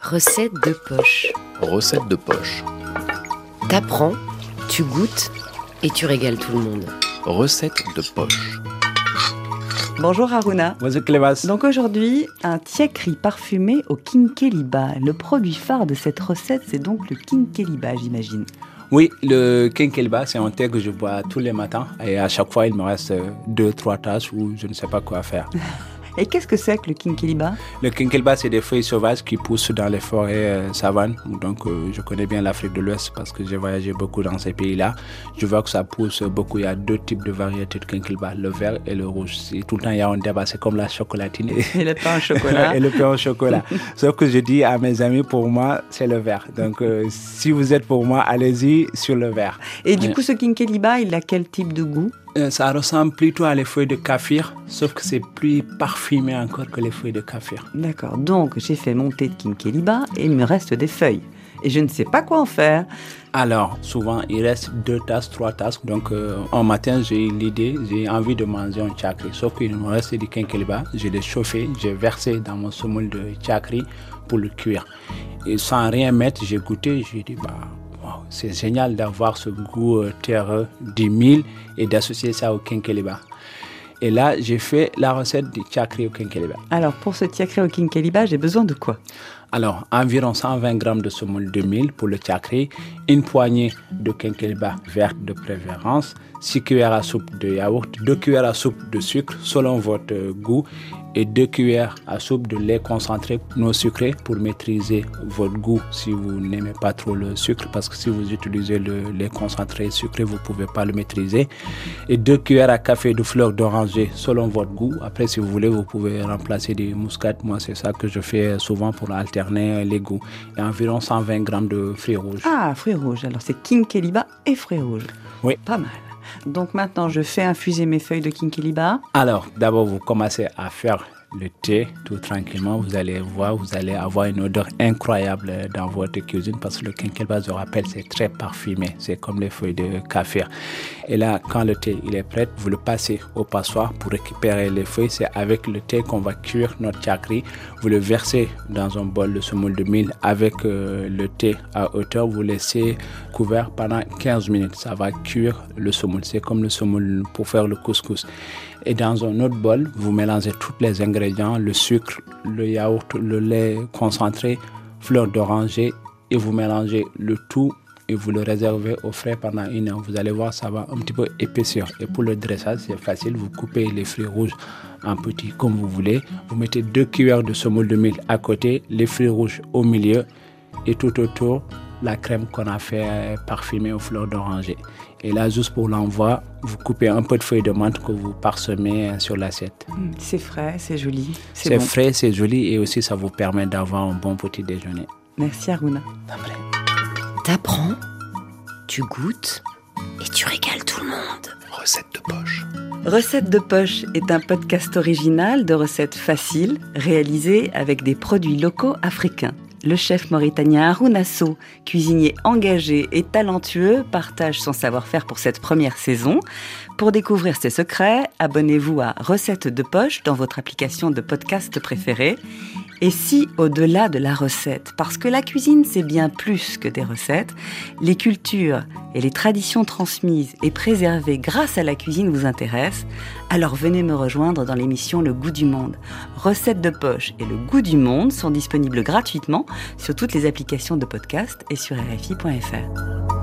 Recette de poche. Recette de poche. T'apprends, tu goûtes et tu régales tout le monde. Recette de poche. Bonjour Aruna. Bonjour Clémas. Donc aujourd'hui, un tiakri parfumé au kinkeliba. Le produit phare de cette recette, c'est donc le kinkeliba, j'imagine. Oui, le kinkeliba, c'est un thé que je bois tous les matins et à chaque fois, il me reste deux, trois tasses où je ne sais pas quoi faire. Et qu'est-ce que c'est que le kinkeliba? Le kinkeliba, c'est des feuilles sauvages qui poussent dans les forêts euh, savanes. Donc, euh, je connais bien l'Afrique de l'Ouest parce que j'ai voyagé beaucoup dans ces pays-là. Je vois que ça pousse beaucoup. Il y a deux types de variétés de kinkeliba, le vert et le rouge. tout le temps, il y a un débat. C'est comme la chocolatine. Et le pain au chocolat. et le pain au chocolat. Sauf que je dis à mes amis, pour moi, c'est le vert. Donc, euh, si vous êtes pour moi, allez-y sur le vert. Et du coup, ce kinkeliba, il a quel type de goût? Ça ressemble plutôt à les feuilles de kaffir, sauf que c'est plus parfumé encore que les feuilles de kaffir. D'accord, donc j'ai fait mon thé de kinkeliba et il me reste des feuilles. Et je ne sais pas quoi en faire. Alors, souvent, il reste deux tasses, trois tasses. Donc, un matin, j'ai l'idée, j'ai envie de manger un chakri. Sauf qu'il me reste du kinkeliba. Je l'ai chauffé, j'ai versé dans mon semoule de chakri pour le cuire. Et sans rien mettre, j'ai goûté, j'ai dit, bah, c'est génial d'avoir ce goût terreux du mille et d'associer ça au kinkeliba. Et là, j'ai fait la recette du chakri au kinkeliba. Alors, pour ce chakri au kinkeliba, j'ai besoin de quoi? Alors, environ 120 grammes de semoule de mille pour le chakri, une poignée de kinkeliba verte de préférence, 6 cuillères à soupe de yaourt, 2 cuillères à soupe de sucre selon votre goût et 2 cuillères à soupe de lait concentré non sucré pour maîtriser votre goût. Si vous n'aimez pas trop le sucre parce que si vous utilisez le lait concentré sucré vous ne pouvez pas le maîtriser. Et 2 cuillères à café de fleurs d'oranger selon votre goût. Après si vous voulez vous pouvez remplacer des muscades moi c'est ça que je fais souvent pour alterner les goûts. Et environ 120 grammes de fruits rouges. Ah fruits rouges. Alors c'est kinkeliba et fruits rouges. Oui. Pas mal donc maintenant, je fais infuser mes feuilles de kinkeliba. Alors, d'abord, vous commencez à faire le thé tout tranquillement. Vous allez voir, vous allez avoir une odeur incroyable dans votre cuisine parce que le kinkeliba, je rappelle, c'est très parfumé. C'est comme les feuilles de café. Et là, quand le thé il est prêt, vous le passez au passoire pour récupérer les feuilles. C'est avec le thé qu'on va cuire notre chakri. Vous le versez dans un bol de semoule de mille avec euh, le thé à hauteur. Vous laissez couvert pendant 15 minutes. Ça va cuire le semoule. C'est comme le semoule pour faire le couscous. Et dans un autre bol, vous mélangez tous les ingrédients, le sucre, le yaourt, le lait concentré, fleurs d'oranger et vous mélangez le tout et vous le réservez au frais pendant une heure. Vous allez voir, ça va un petit peu épaissir. Et pour le dressage, c'est facile. Vous coupez les fruits rouges en petits comme vous voulez. Vous mettez deux cuillères de semoule de mille à côté, les fruits rouges au milieu et tout autour la crème qu'on a fait parfumer aux fleurs d'oranger. Et là, juste pour l'envoi, vous coupez un peu de feuilles de menthe que vous parsemez sur l'assiette. Mmh, c'est frais, c'est joli. C'est bon. frais, c'est joli et aussi ça vous permet d'avoir un bon petit déjeuner. Merci Aruna. T'apprends, tu goûtes et tu régales tout le monde. Recette de poche. Recette de poche est un podcast original de recettes faciles réalisé avec des produits locaux africains. Le chef mauritanien Harouna Sow, cuisinier engagé et talentueux, partage son savoir-faire pour cette première saison. Pour découvrir ses secrets, abonnez-vous à Recettes de poche dans votre application de podcast préférée. Et si, au-delà de la recette, parce que la cuisine c'est bien plus que des recettes, les cultures et les traditions transmises et préservées grâce à la cuisine vous intéressent, alors venez me rejoindre dans l'émission Le Goût du Monde. Recettes de poche et Le Goût du Monde sont disponibles gratuitement sur toutes les applications de podcast et sur RFI.fr.